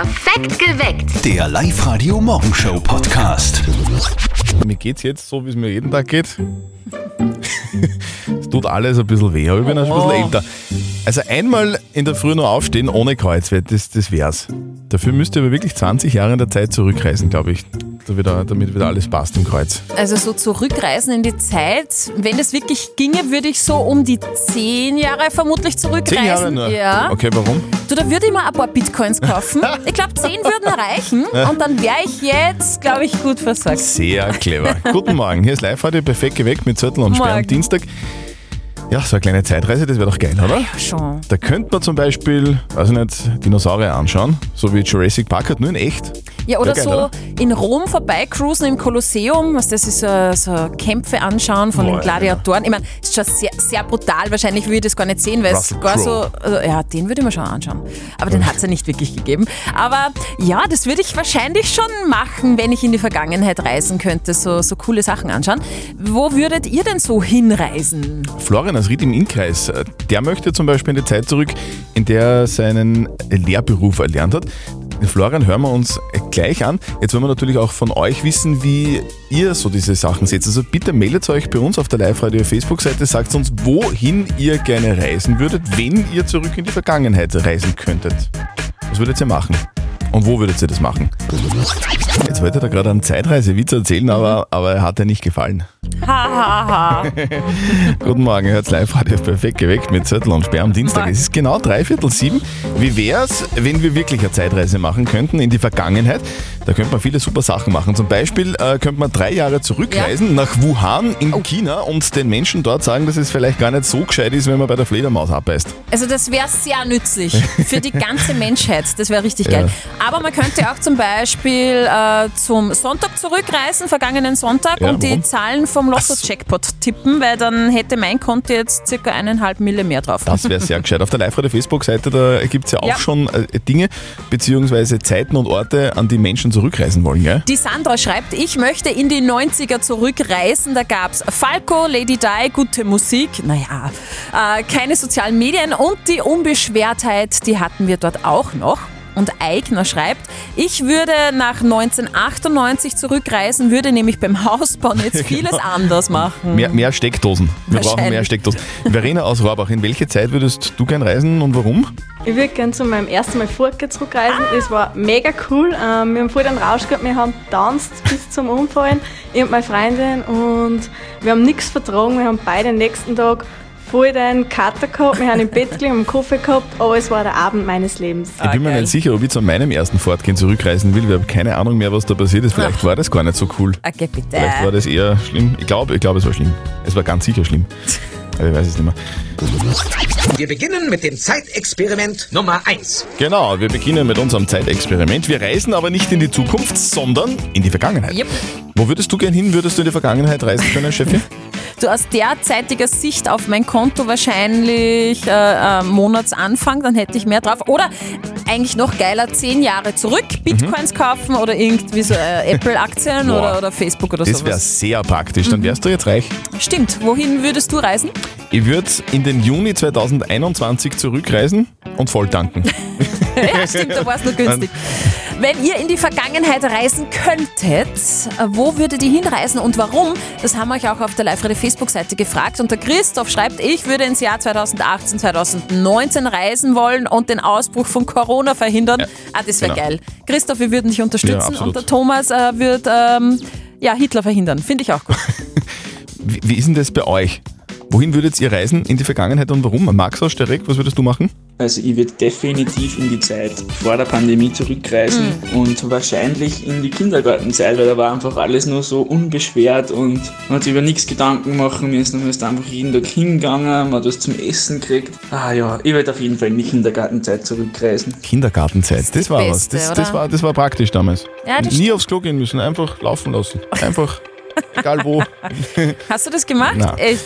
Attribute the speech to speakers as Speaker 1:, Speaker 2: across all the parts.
Speaker 1: Perfekt geweckt.
Speaker 2: Der Live-Radio Morgenshow Podcast.
Speaker 3: Mir geht's jetzt so, wie es mir jeden Tag geht. es tut alles ein bisschen weh, aber ich bin auch schon ein bisschen älter. Also einmal in der Früh nur aufstehen ohne Kreuzwert, das, das wär's. Dafür müsst ihr aber wirklich 20 Jahre in der Zeit zurückreisen, glaube ich, da wieder, damit wieder alles passt im Kreuz.
Speaker 4: Also so zurückreisen in die Zeit, wenn es wirklich ginge, würde ich so um die 10 Jahre vermutlich zurückreisen.
Speaker 3: Zehn Jahre nur?
Speaker 4: Ja.
Speaker 3: Okay, warum?
Speaker 4: Du, da würde ich mal ein paar Bitcoins kaufen. Ich glaube, 10 würden reichen und dann wäre ich jetzt, glaube ich, gut versorgt.
Speaker 3: Sehr clever. Guten Morgen, hier ist live heute perfekt geweckt mit Zettel und Sperr am. Dienstag. Ja, so eine kleine Zeitreise, das wäre doch geil, oder?
Speaker 4: Schon.
Speaker 3: Da könnte man zum Beispiel, weiß ich nicht, Dinosaurier anschauen, so wie Jurassic Park hat, nur in echt.
Speaker 4: Ja, oder
Speaker 3: geil,
Speaker 4: so
Speaker 3: oder?
Speaker 4: in Rom vorbeicruisen im Kolosseum, was das ist, so, so Kämpfe anschauen von
Speaker 3: Boah,
Speaker 4: den Gladiatoren. Ich meine, ist schon sehr, sehr brutal. Wahrscheinlich würde ich das gar nicht sehen, weil es
Speaker 3: Russell
Speaker 4: gar
Speaker 3: Crowe.
Speaker 4: so. Also, ja, den würde ich mir schon anschauen. Aber den hat es ja nicht wirklich gegeben. Aber ja, das würde ich wahrscheinlich schon machen, wenn ich in die Vergangenheit reisen könnte, so, so coole Sachen anschauen. Wo würdet ihr denn so hinreisen?
Speaker 3: Florian aus Ried im Innkreis, der möchte zum Beispiel in die Zeit zurück, in der er seinen Lehrberuf erlernt hat. Den Florian hören wir uns gleich an. Jetzt wollen wir natürlich auch von euch wissen, wie ihr so diese Sachen seht. Also bitte meldet euch bei uns auf der Live-Radio Facebook-Seite, sagt uns, wohin ihr gerne reisen würdet, wenn ihr zurück in die Vergangenheit reisen könntet. Was würdet ihr machen? Und wo würdet ihr das machen? Jetzt wollte er da gerade einen Zeitreisewitz erzählen, aber, aber er hat dir nicht gefallen.
Speaker 4: Hahaha.
Speaker 3: Guten Morgen, ihr hört live Radio perfekt geweckt mit Zettel und Sperr am Dienstag. Es ist genau dreiviertel sieben. Wie wär's, wenn wir wirklich eine Zeitreise machen könnten in die Vergangenheit? Da könnte man viele super Sachen machen. Zum Beispiel äh, könnte man drei Jahre zurückreisen nach Wuhan in China und den Menschen dort sagen, dass es vielleicht gar nicht so gescheit ist, wenn man bei der Fledermaus abbeißt.
Speaker 4: Also das wäre sehr nützlich für die ganze Menschheit. Das wäre richtig geil. Aber man könnte auch zum Beispiel äh, zum Sonntag zurückreisen, vergangenen Sonntag,
Speaker 3: Ja,
Speaker 4: und die
Speaker 3: warum?
Speaker 4: Zahlen vom Lotto-Jackpot tippen, weil dann hätte mein Konto jetzt circa eineinhalb Mille mehr drauf.
Speaker 3: Das wäre sehr gescheit. Auf der Live-Radio Facebook-Seite, da gibt es ja auch
Speaker 4: Ja.
Speaker 3: schon äh, Dinge beziehungsweise Zeiten und Orte, an die Menschen zurückreisen wollen, gell?
Speaker 4: Die Sandra schreibt, ich möchte in die 90er zurückreisen. Da gab's Falco, Lady Di, gute Musik, naja, äh, keine sozialen Medien und die Unbeschwertheit, die hatten wir dort auch noch. Und Eigner schreibt, ich würde nach 1998 zurückreisen, würde nämlich beim Hausbauen jetzt vieles anders machen.
Speaker 3: Mehr, mehr Steckdosen. Wir brauchen mehr. Steckdosen. Verena aus Rohrbach, in welche Zeit würdest du gern reisen und warum?
Speaker 5: Ich würde gerne zu meinem ersten Mal Furke zurückreisen. Das war mega cool. Ähm, wir haben voll den Rausch gehabt, wir haben tanzt bis zum Umfallen. Ich und meine Freundin und wir haben nichts vertragen. Wir haben beide den nächsten Tag voll den Kater gehabt. Wir haben im Bett gelegen, haben einen Kaffee gehabt, aber es war der Abend meines Lebens.
Speaker 3: ich bin mir
Speaker 4: geil.
Speaker 3: nicht sicher, ob ich zu meinem ersten Fortgehen zurückreisen will. Wir haben keine Ahnung mehr, was da passiert ist. Vielleicht war das gar nicht so cool.
Speaker 4: Okay, bitte.
Speaker 3: Vielleicht war das eher schlimm. Ich glaube, ich glaube, es war schlimm. Es war ganz sicher schlimm. Aber ich weiß es nicht mehr.
Speaker 6: Wir beginnen mit dem Zeitexperiment Nummer 1.
Speaker 3: Genau, wir beginnen mit unserem Zeitexperiment. Wir reisen aber nicht in die Zukunft, sondern in die Vergangenheit.
Speaker 4: Yep.
Speaker 3: Wo würdest du gern hin? Würdest du in die Vergangenheit reisen können, Chefin?
Speaker 4: Du aus derzeitiger Sicht auf mein Konto wahrscheinlich äh, äh, Monatsanfang, dann hätte ich mehr drauf. Oder eigentlich noch geiler, zehn Jahre zurück, Bitcoins kaufen oder irgendwie so äh, Apple-Aktien
Speaker 3: Mhm.
Speaker 4: Oder, oder Facebook oder
Speaker 3: Das wäre sehr praktisch. Dann wärst du jetzt reich.
Speaker 4: Stimmt. Wohin würdest du reisen?
Speaker 3: Ich würde in den Juni 2021 zurückreisen und voll tanken.
Speaker 4: ja, stimmt, da war es nur günstig. Wenn ihr in die Vergangenheit reisen könntet, wo würdet ihr hinreisen und warum? Das haben wir euch auch auf der live Facebook-Seite gefragt. Und der Christoph schreibt, ich würde ins Jahr 2018, 2019 reisen wollen und den Ausbruch von Corona verhindern. ah, das wäre
Speaker 3: genau.
Speaker 4: geil. Christoph, wir würden dich
Speaker 3: Ja,
Speaker 4: unterstützen
Speaker 3: absolut.
Speaker 4: und der Thomas äh, wird ähm, ja, Hitler verhindern. Finde ich auch gut.
Speaker 3: Wie, wie ist denn das bei euch? Wohin würdet ihr reisen in die Vergangenheit und warum? Max aus Sterek, was würdest du machen?
Speaker 7: Also ich würde definitiv in die Zeit vor der Pandemie zurückreisen und wahrscheinlich in die Kindergartenzeit, weil da war einfach alles nur so unbeschwert und man hat sich über nichts Gedanken machen müssen, man ist einfach jeden Tag hingegangen, man hat was zum Essen gekriegt. Ah ja, ich würde auf jeden Fall in die Kindergartenzeit zurückreisen.
Speaker 3: Kindergartenzeit, das, war was.
Speaker 4: Beste,
Speaker 3: Das, das,
Speaker 4: oder?
Speaker 3: war, das war praktisch damals.
Speaker 4: Ja, das
Speaker 3: Nie aufs Klo gehen müssen, einfach laufen lassen. Einfach, egal wo.
Speaker 4: Hast du das gemacht?
Speaker 3: Na.
Speaker 4: Echt?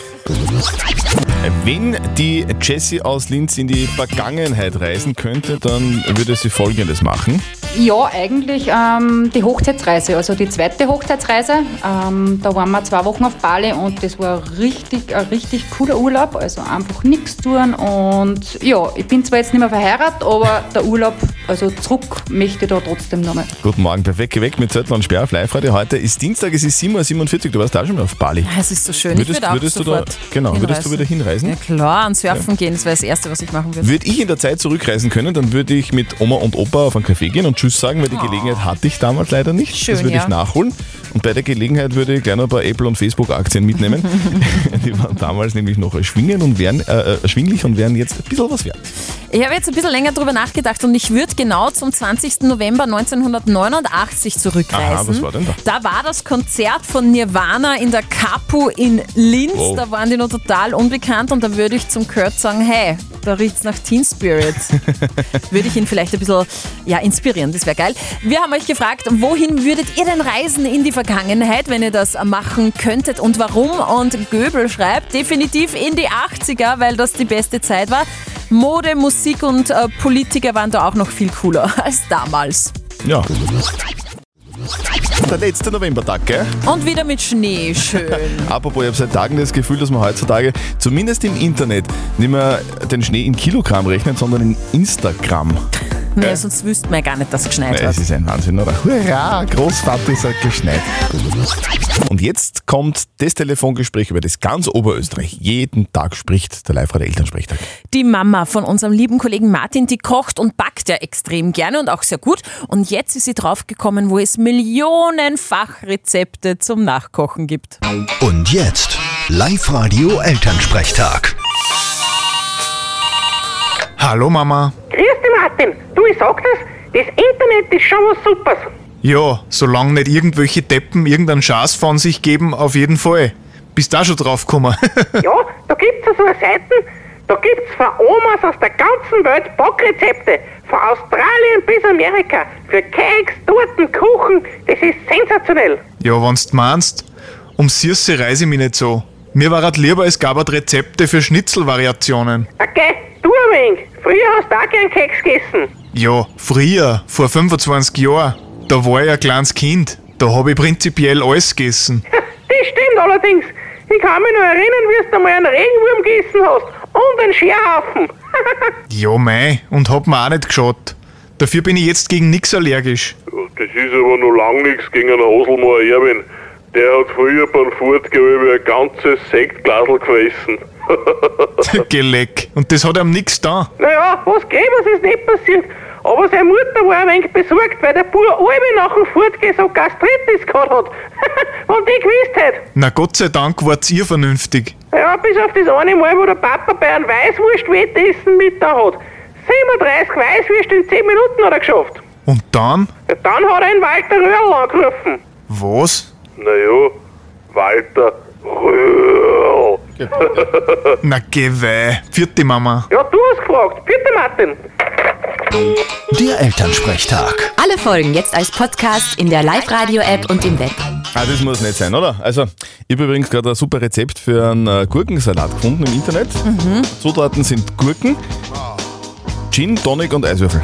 Speaker 3: Wenn die Jessie aus Linz in die Vergangenheit reisen könnte, dann würde sie folgendes machen.
Speaker 1: Ja, eigentlich ähm, die Hochzeitsreise, also die zweite Hochzeitsreise. Ähm, da waren wir zwei Wochen auf Bali und das war richtig, ein richtig cooler Urlaub. Also einfach nichts tun und ja, ich bin zwar jetzt nicht mehr verheiratet, aber der Urlaub, also zurück möchte ich da trotzdem nochmal.
Speaker 3: Guten Morgen, perfekt geweckt mit Zettel und Sperr auf live -Radio. Heute ist Dienstag, es ist 7.47 Uhr, du warst auch schon mal auf Bali.
Speaker 4: Es ist so schön.
Speaker 3: Würdest,
Speaker 4: ich würde auch
Speaker 3: würdest, du da,
Speaker 4: sofort
Speaker 3: genau, würdest du
Speaker 4: hinreisen.
Speaker 3: wieder hinreisen?
Speaker 4: Ja klar, an Surfen gehen, das wäre das Erste, was ich machen würde.
Speaker 3: Würde ich in der Zeit zurückreisen können, dann würde ich mit Oma und Opa auf einen Café gehen und Tschüss sagen, weil die Gelegenheit hatte ich damals leider nicht.
Speaker 4: Schön,
Speaker 3: das würde
Speaker 4: ja.
Speaker 3: ich nachholen. Und bei der Gelegenheit würde ich gleich noch ein paar Apple- und Facebook-Aktien mitnehmen. die waren damals nämlich noch erschwingen und wären, äh, erschwinglich und wären jetzt ein bisschen was wert.
Speaker 4: Ich habe jetzt ein bisschen länger drüber nachgedacht und ich würde genau zum 20. November 1989 zurückreisen.
Speaker 3: Aha, was war denn da?
Speaker 4: Da war das Konzert von Nirvana in der Capu in Linz.
Speaker 3: Wow.
Speaker 4: Da waren die noch total unbekannt und da würde ich zum Kurt sagen, hey, da riecht's nach Teen Spirit. würde ich ihn vielleicht ein bisschen ja, inspirieren, das wäre geil. Wir haben euch gefragt, wohin würdet ihr denn reisen in die Vergangenheit, wenn ihr das machen könntet und warum? Und Göbel schreibt definitiv in die 80er, weil das die beste Zeit war. Mode, Musik und äh, Politiker waren da auch noch viel cooler als damals.
Speaker 3: Ja. Der letzte Novembertag, gell?
Speaker 4: Und wieder mit Schnee, schön.
Speaker 3: Apropos, ich habe seit Tagen das Gefühl, dass man heutzutage zumindest im Internet nicht mehr den Schnee in Kilogramm rechnet, sondern in Instagram.
Speaker 4: Ja, sonst wüsste man ja gar nicht, dass es geschneit
Speaker 3: Ja,
Speaker 4: hat.
Speaker 3: Es ist ein Wahnsinn, oder? Hurra, Großvater sagt geschneit. Und jetzt kommt das Telefongespräch, über das ganz Oberösterreich jeden Tag spricht, der live der Elternsprechtag.
Speaker 4: Die Mama von unserem lieben Kollegen Martin, die kocht und backt ja extrem gerne und auch sehr gut. Und jetzt ist sie draufgekommen, wo es millionenfach Rezepte zum Nachkochen gibt.
Speaker 2: Und jetzt Live-Radio Elternsprechtag.
Speaker 8: Hallo Mama.
Speaker 9: Grüß dich, Martin. Du, ich sag das, das Internet ist schon was Supers.
Speaker 8: Ja, solange nicht irgendwelche Deppen irgendeinen Schatz von sich geben, auf jeden Fall. Bist da schon drauf gekommen?
Speaker 9: Ja, da gibt's ja so eine Seiten, da gibt's von Omas aus der ganzen Welt Backrezepte. Von Australien bis Amerika. Für Keks, Torten, Kuchen. Das ist sensationell.
Speaker 8: ja, wenn's du meinst. Um Süße reise ich mich nicht so. Mir war halt lieber, es gab halt Rezepte für Schnitzelvariationen.
Speaker 9: Okay, du ein wenig. Früher hast du auch gern Keks gegessen.
Speaker 8: Ja, früher, vor 25 Jahren, da war ich ein kleines Kind. Da hab ich prinzipiell alles gegessen.
Speaker 9: Das stimmt allerdings. Ich kann mich noch erinnern, wie du einmal einen Regenwurm gegessen hast. Und einen Scherhaufen.
Speaker 8: Ja, mei, und hab mir auch nicht geschaut. Dafür bin ich jetzt gegen nix allergisch.
Speaker 10: Das ist aber noch lang nichts gegen einen Haselmoor Erwin. Der hat früher beim Fortgewölbe ein ganzes Sektglasel gefressen.
Speaker 8: Geleck. Und das hat ihm nix da.
Speaker 9: Naja, was Gräbers ist nicht passiert. Aber seine Mutter war ein wenig besorgt, weil der Bub alle nach dem Fortgehen so Gastritis gehabt hat. Und die gewusst hat.
Speaker 8: Na Gott sei Dank wart ihr vernünftig.
Speaker 9: Ja, bis auf das eine Mal, wo der Papa bei einem Weißwurst-Wettessen mit da hat. 37 Weißwürste in 10 Minuten hat er geschafft.
Speaker 8: Und dann?
Speaker 9: Ja, dann hat er einen Walter Röhrl angerufen.
Speaker 8: Was?
Speaker 10: Naja, Walter Röhrl.
Speaker 8: Na geh weh. Vierte Mama.
Speaker 9: Ja, du hast gefragt. Bitte, Martin.
Speaker 2: Der Elternsprechtag.
Speaker 11: Alle Folgen jetzt als Podcast in der Live-Radio-App und im Web.
Speaker 3: Ah, das muss nicht sein, oder? Also, ich habe übrigens gerade ein super Rezept für einen äh, Gurkensalat gefunden im Internet. Zutaten sind Gurken, Gin, Tonic und Eiswürfel.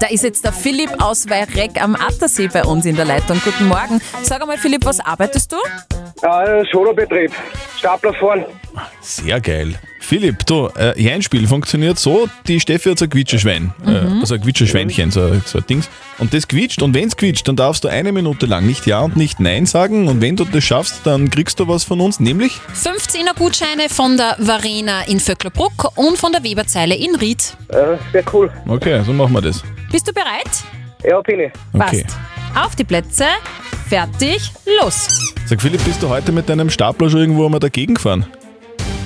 Speaker 4: Da ist jetzt der Philipp aus Weirek am Attersee bei uns in der Leitung. Guten Morgen. Sag einmal, Philipp, was arbeitest du?
Speaker 12: Ja, Solobetrieb. Stapler fahren.
Speaker 3: Sehr geil. Philipp, du, äh, ihr Einspiel funktioniert so, die Steffi hat so ein Quietscheschwein, äh, also ein Quietscheschweinchen, so, so ein Dings. Und das quietscht und wenn es quietscht, dann darfst du eine Minute lang nicht Ja und nicht Nein sagen und wenn du das schaffst, dann kriegst du was von uns, nämlich
Speaker 13: 15er Gutscheine von der Varena in Vöcklerbruck und von der Weberzeile in Ried.
Speaker 12: Ja, sehr cool.
Speaker 3: Okay, so machen wir das.
Speaker 4: Bist du bereit?
Speaker 12: Ja, bin ich.
Speaker 3: Okay.
Speaker 4: Passt. Auf die Plätze, fertig, los.
Speaker 3: Sag Philipp, bist du heute mit deinem Stapler schon irgendwo einmal dagegen gefahren?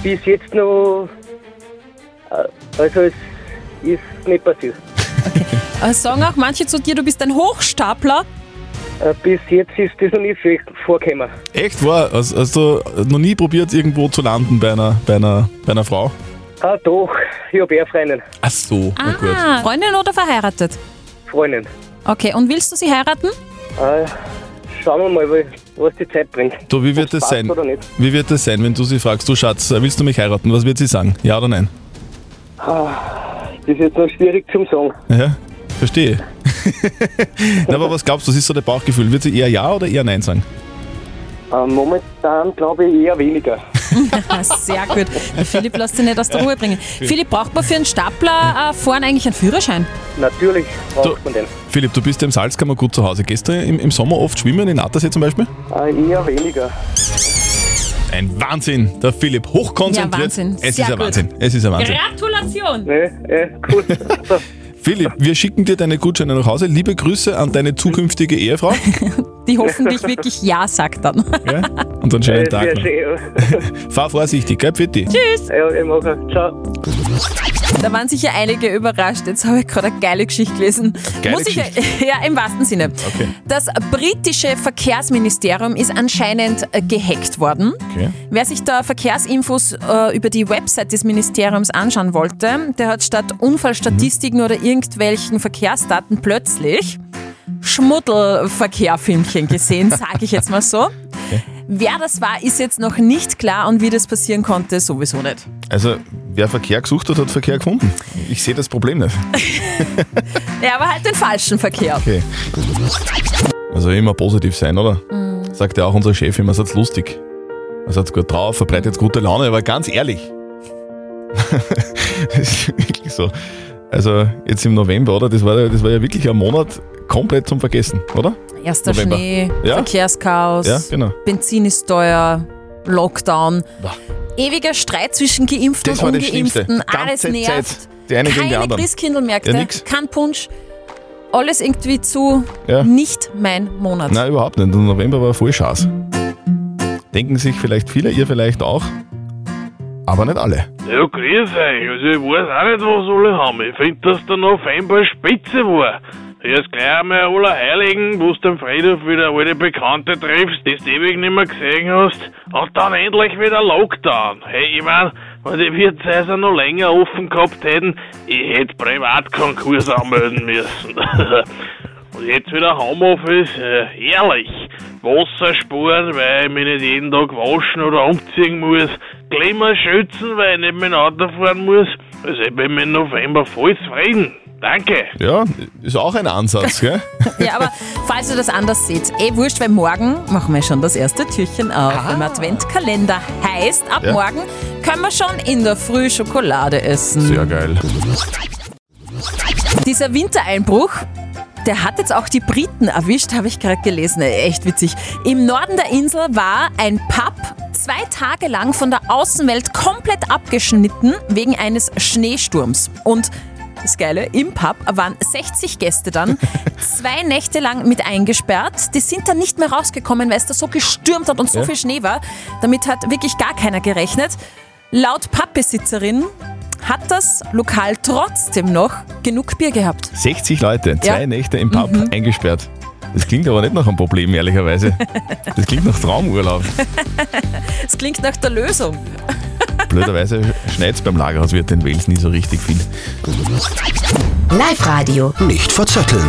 Speaker 12: Bis jetzt noch. äh, Also, es ist nicht passiert.
Speaker 4: Äh, sagen auch manche zu dir, du bist ein Hochstapler.
Speaker 12: Äh, Bis jetzt ist das noch nie viel vorgekommen.
Speaker 3: Echt wahr? Also, hast du noch nie probiert, irgendwo zu landen bei einer, bei einer, bei einer Frau?
Speaker 12: Ah, doch. Ich habe eher Freundin.
Speaker 3: Ach so, na gut.
Speaker 4: Ah, Freundin oder verheiratet?
Speaker 12: Freundin.
Speaker 4: Okay, und willst du sie heiraten?
Speaker 12: Äh, schauen wir mal, was die Zeit bringt.
Speaker 3: Du, wie wird
Speaker 12: passt
Speaker 3: sein?
Speaker 12: Oder nicht.
Speaker 3: Wie wird das sein, wenn du sie fragst, du Schatz, willst du mich heiraten? Was wird sie sagen? Ja oder nein?
Speaker 12: Ah, das ist jetzt noch schwierig zum sagen.
Speaker 3: Ja? Verstehe. Na, aber was glaubst du, was ist so dein Bauchgefühl? Wird sie eher Ja oder eher Nein sagen?
Speaker 12: Äh, momentan glaube ich eher weniger.
Speaker 4: Sehr gut. Der Philipp lässt sich nicht aus der Ruhe bringen. Philipp, braucht man für einen Stapler äh, fahren eigentlich einen Führerschein?
Speaker 12: Natürlich braucht man den.
Speaker 3: Philipp, du bist ja im Salzkammer gut zu Hause. Gehst du im, im Sommer oft schwimmen, in Attersee zum Beispiel?
Speaker 12: Äh, eher weniger.
Speaker 3: Ein Wahnsinn, der Philipp, hochkonzentriert.
Speaker 4: Ja, Wahnsinn.
Speaker 3: Es
Speaker 4: Sehr
Speaker 3: ist ein
Speaker 4: gut.
Speaker 3: Wahnsinn. Es ist ein Wahnsinn.
Speaker 4: Gratulation!
Speaker 12: Nee, äh, gut.
Speaker 3: Philipp, wir schicken dir deine Gutscheine nach Hause. Liebe Grüße an deine zukünftige Ehefrau.
Speaker 4: Die hoffentlich wirklich Ja sagt dann.
Speaker 3: Ja? Und einen schönen Tag. noch. Fahr vorsichtig, gell, Pfitti?
Speaker 4: Tschüss!
Speaker 12: Ja, ich mache. Ciao.
Speaker 4: Da waren sicher einige überrascht. Jetzt habe ich gerade eine geile Geschichte gelesen.
Speaker 3: Geile
Speaker 4: Muss ich, ja, im wahrsten Sinne.
Speaker 3: Okay.
Speaker 4: Das britische Verkehrsministerium ist anscheinend äh, gehackt worden.
Speaker 3: Okay.
Speaker 4: Wer sich da Verkehrsinfos äh, über die Website des Ministeriums anschauen wollte, der hat statt Unfallstatistiken oder irgendwelchen Verkehrsdaten plötzlich Schmuddelverkehrfilmchen gesehen, sage ich jetzt mal so. Wer das war, ist jetzt noch nicht klar und wie das passieren konnte, sowieso nicht.
Speaker 3: Also, wer Verkehr gesucht hat, hat Verkehr gefunden. Ich sehe das Problem nicht.
Speaker 4: Ja, aber halt den falschen Verkehr.
Speaker 3: Okay. Also immer positiv sein, oder?
Speaker 4: Mhm.
Speaker 3: Sagt ja auch unser Chef immer, seid lustig. Seid gut drauf, verbreitet gute Laune, aber ganz ehrlich. das ist wirklich so. Also jetzt im November, oder? Das war, das war ja wirklich ein Monat komplett zum Vergessen, oder?
Speaker 4: Erster
Speaker 3: November.
Speaker 4: Schnee,
Speaker 3: Ja?
Speaker 4: Verkehrschaos,
Speaker 3: Ja, genau.
Speaker 4: Benzin ist teuer, Lockdown, ewiger Streit zwischen Geimpften
Speaker 3: Das
Speaker 4: und
Speaker 3: war das Schlimmste.
Speaker 4: Ungeimpften,
Speaker 3: Die
Speaker 4: alles nervt.
Speaker 3: Zeit. Die eine gegen die
Speaker 4: Keine. Christkindlmärkte,
Speaker 3: Ja,
Speaker 4: kein Punsch, alles irgendwie zu
Speaker 3: Ja.
Speaker 4: nicht mein Monat.
Speaker 3: Nein, überhaupt nicht. Der November war voll Schaß. Denken sich vielleicht viele, ihr vielleicht auch, aber nicht alle.
Speaker 10: Ja, grüß euch. Also ich weiß auch nicht, was alle haben. Ich finde, dass der November spitze war. Erst gleich einmal Allerheiligen, wo du den Friedhof wieder alte Bekannte triffst, die du ewig nicht mehr gesehen hast. Und dann endlich wieder Lockdown. Hey, ich mein, wenn die Wirtshäuser noch länger offen gehabt hätten, ich hätte Privatkonkurs anmelden müssen. Und jetzt wieder Homeoffice, äh, herrlich. Wasser sparen, weil ich mich nicht jeden Tag waschen oder umziehen muss. Klima schützen, weil ich nicht dem Auto fahren muss. Also ich bin im November voll zufrieden. Danke.
Speaker 3: Ja, ist auch ein Ansatz, gell?
Speaker 4: Ja, aber falls ihr das anders seht, eh wurscht, weil morgen machen wir schon das erste Türchen auf im Adventkalender. Heißt, ab
Speaker 3: Ja.
Speaker 4: morgen können wir schon in der Früh Schokolade essen.
Speaker 3: Sehr geil.
Speaker 4: Dieser Wintereinbruch, der hat jetzt auch die Briten erwischt, habe ich gerade gelesen. Echt witzig. Im Norden der Insel war ein Pub zwei Tage lang von der Außenwelt komplett abgeschnitten wegen eines Schneesturms. Und das Geile, im Pub waren 60 Gäste dann, zwei Nächte lang mit eingesperrt. Die sind dann nicht mehr rausgekommen, weil es da so gestürmt hat und so
Speaker 3: Ja.
Speaker 4: viel Schnee war. Damit hat wirklich gar keiner gerechnet. Laut Pubbesitzerin hat das Lokal trotzdem noch genug Bier gehabt.
Speaker 3: 60 Leute, zwei
Speaker 4: Ja.
Speaker 3: Nächte im Pub
Speaker 4: Mhm.
Speaker 3: eingesperrt. Das klingt aber nicht nach einem Problem, ehrlicherweise. Das klingt nach Traumurlaub.
Speaker 4: Es klingt nach der Lösung.
Speaker 3: Blöderweise schneit es beim Lagerhauswirt in Wales nie so richtig viel.
Speaker 11: Live-Radio.
Speaker 2: Nicht verzetteln.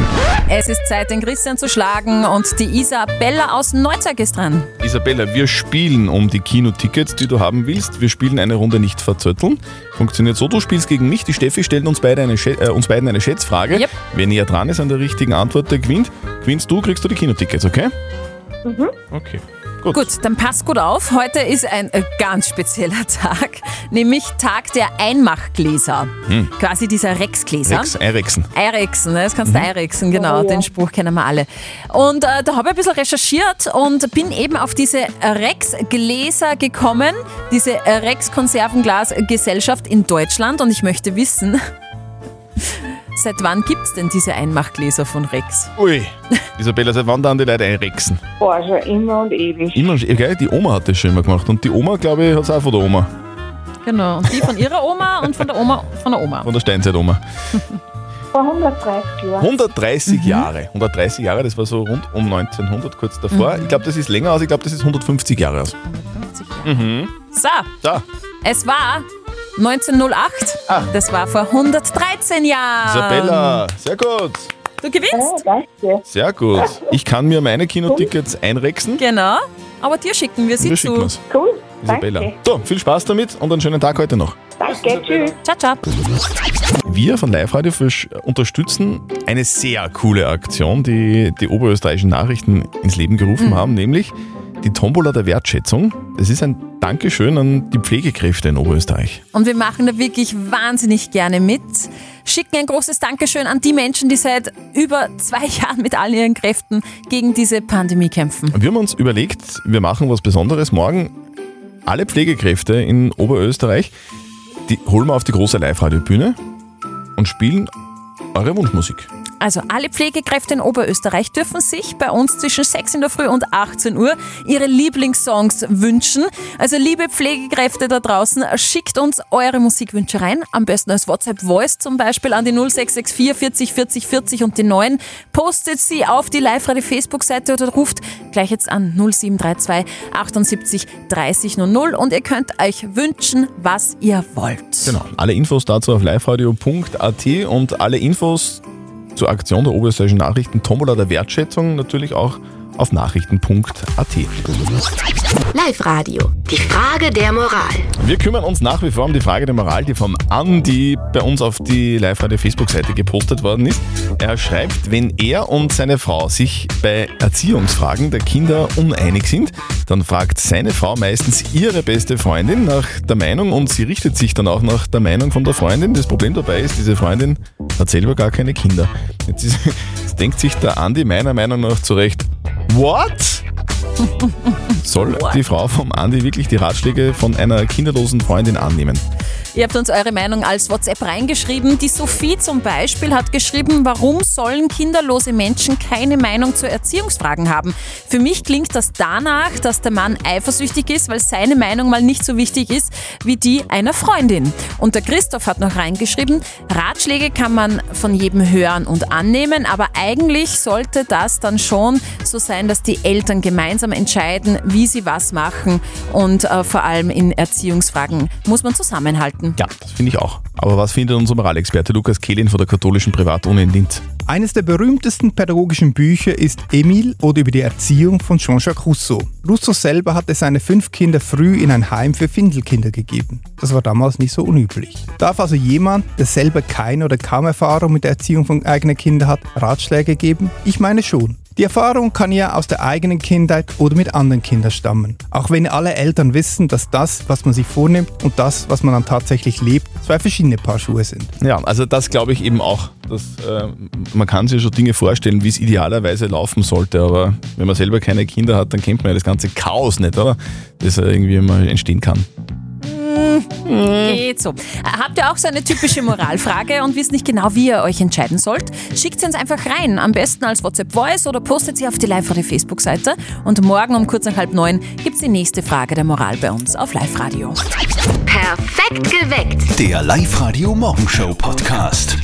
Speaker 4: Es ist Zeit, den Christian zu schlagen und die Isabella aus Neuzeug ist dran.
Speaker 3: Isabella, wir spielen um die Kinotickets, die du haben willst. Wir spielen eine Runde nicht verzötteln. Funktioniert so, du spielst gegen mich, die Steffi stellt uns, beide eine Schä- äh, uns beiden eine Schätzfrage.
Speaker 4: Yep.
Speaker 3: Wer näher dran ist an der richtigen Antwort, der gewinnt. Gewinnst du, kriegst du die Kinotickets, okay?
Speaker 5: Mhm.
Speaker 3: Okay.
Speaker 4: Gut. dann pass gut auf. Heute ist ein äh, ganz spezieller Tag, nämlich Tag der Einmachgläser.
Speaker 3: Hm.
Speaker 4: Quasi dieser Rexgläser.
Speaker 3: Rex, Einrexen.
Speaker 4: Eirexen, ne? das kannst du
Speaker 3: Mhm.
Speaker 4: Eirexen, genau, den Spruch kennen wir alle. Und äh, da habe ich ein bisschen recherchiert und bin eben auf diese Rex-Gläser gekommen, diese Rex-Konservenglas-Gesellschaft in Deutschland und ich möchte wissen, seit wann gibt es denn diese Einmachgläser von Rex?
Speaker 3: Ui. Isabella, seit wann dann die Leute einrexen?
Speaker 14: Boah, schon immer und ewig.
Speaker 3: Immer, okay, die Oma hat das schon immer gemacht. Und die Oma, glaube ich, hat es auch von der Oma.
Speaker 4: Genau, und die von ihrer Oma und von der Oma von der Oma.
Speaker 3: Von der Steinzeit-Oma.
Speaker 14: Vor 130 Jahren.
Speaker 3: 130
Speaker 4: Mhm.
Speaker 3: Jahre. 130 Jahre, das war so rund um 1900, kurz davor.
Speaker 4: Mhm.
Speaker 3: Ich glaube, das ist länger aus. Ich glaube, das ist 150 Jahre aus.
Speaker 4: 150 Jahre.
Speaker 3: Mhm.
Speaker 4: So,
Speaker 3: Da.
Speaker 4: es war 1908. Das war vor 113 Jahren.
Speaker 3: Isabella, sehr gut.
Speaker 4: Du gewinnst.
Speaker 14: danke.
Speaker 3: Sehr gut. Ich kann mir meine Kinotickets einrexen.
Speaker 4: Genau. Aber dir schicken wir sie
Speaker 3: Wir
Speaker 4: zu.
Speaker 3: schicken wir's.
Speaker 14: Cool.
Speaker 3: Isabella.
Speaker 14: Danke.
Speaker 3: So, viel Spaß damit und einen schönen Tag heute noch.
Speaker 14: Danke, tschüss.
Speaker 4: Ciao, ciao.
Speaker 3: Wir von Live Radio Fisch unterstützen eine sehr coole Aktion, die die oberösterreichischen Nachrichten ins Leben gerufen haben, nämlich die Tombola der Wertschätzung. Das ist ein Dankeschön an die Pflegekräfte in Oberösterreich.
Speaker 4: Und wir machen da wirklich wahnsinnig gerne mit. Schicken ein großes Dankeschön an die Menschen, die seit über zwei Jahren mit all ihren Kräften gegen diese Pandemie kämpfen.
Speaker 3: Wir haben uns überlegt, wir machen was Besonderes. Morgen alle Pflegekräfte in Oberösterreich, die holen wir auf die große Live-Radio-Bühne und spielen eure Wunschmusik.
Speaker 4: Also alle Pflegekräfte in Oberösterreich dürfen sich bei uns zwischen 6 in der Früh und 18 Uhr ihre Lieblingssongs wünschen. Also liebe Pflegekräfte da draußen, schickt uns eure Musikwünsche rein. Am besten als WhatsApp-Voice zum Beispiel an die 0664 40 40 40 und die 9. Postet sie auf die Live-Radio-Facebook-Seite oder ruft gleich jetzt an 0732 78 30 00 und ihr könnt euch wünschen, was ihr wollt.
Speaker 3: Genau. Alle Infos dazu auf liveradio.at und alle Infos zur Aktion der Oberösterreichischen Nachrichten. Tombola der Wertschätzung natürlich auch auf nachrichten.at.
Speaker 11: Live Radio. Die Frage der Moral.
Speaker 3: Wir kümmern uns nach wie vor um die Frage der Moral, die vom Andi bei uns auf die Live-Radio-Facebook-Seite gepostet worden ist. Er schreibt, wenn er und seine Frau sich bei Erziehungsfragen der Kinder uneinig sind, dann fragt seine Frau meistens ihre beste Freundin nach der Meinung und sie richtet sich dann auch nach der Meinung von der Freundin. Das Problem dabei ist, diese Freundin hat selber gar keine Kinder. Jetzt, ist, jetzt denkt sich der Andi meiner Meinung nach zurecht, what? Soll die Frau vom Andi wirklich die Ratschläge von einer kinderlosen Freundin annehmen?
Speaker 4: Ihr habt uns eure Meinung als WhatsApp reingeschrieben. Die Sophie zum Beispiel hat geschrieben, warum sollen kinderlose Menschen keine Meinung zu Erziehungsfragen haben? Für mich klingt das danach, dass der Mann eifersüchtig ist, weil seine Meinung mal nicht so wichtig ist wie die einer Freundin. Und der Christoph hat noch reingeschrieben, Ratschläge kann man von jedem hören und annehmen, aber eigentlich sollte das dann schon so sein, dass die Eltern gemeinsam entscheiden, wie sie was machen und äh, vor allem in Erziehungsfragen muss man zusammenhalten.
Speaker 3: Ja, das finde ich auch. Aber was findet unser Moralexperte Lukas Kehlin von der katholischen Privatuni in Linz?
Speaker 15: Eines der berühmtesten pädagogischen Bücher ist Emile oder über die Erziehung von Jean-Jacques Rousseau. Rousseau selber hatte seine fünf Kinder früh in ein Heim für Findelkinder gegeben. Das war damals nicht so unüblich. Darf also jemand, der selber keine oder kaum Erfahrung mit der Erziehung von eigenen Kindern hat, Ratschläge geben? Ich meine schon. Die Erfahrung kann ja aus der eigenen Kindheit oder mit anderen Kindern stammen. Auch wenn alle Eltern wissen, dass das, was man sich vornimmt und das, was man dann tatsächlich lebt, zwei verschiedene Paar Schuhe sind.
Speaker 3: Ja, also das glaube ich eben auch. Dass, äh, man kann sich schon Dinge vorstellen, wie es idealerweise laufen sollte, aber wenn man selber keine Kinder hat, dann kennt man ja das ganze Chaos nicht, oder? Das irgendwie mal entstehen kann.
Speaker 4: Geht so. Habt ihr auch so eine typische Moralfrage und wisst nicht genau, wie ihr euch entscheiden sollt? Schickt sie uns einfach rein. Am besten als WhatsApp-Voice oder postet sie auf die live radio Facebook-Seite. Und morgen um kurz nach halb neun gibt es die nächste Frage der Moral bei uns auf Live-Radio.
Speaker 11: Perfekt geweckt.
Speaker 2: Der Live-Radio Morgenshow Podcast.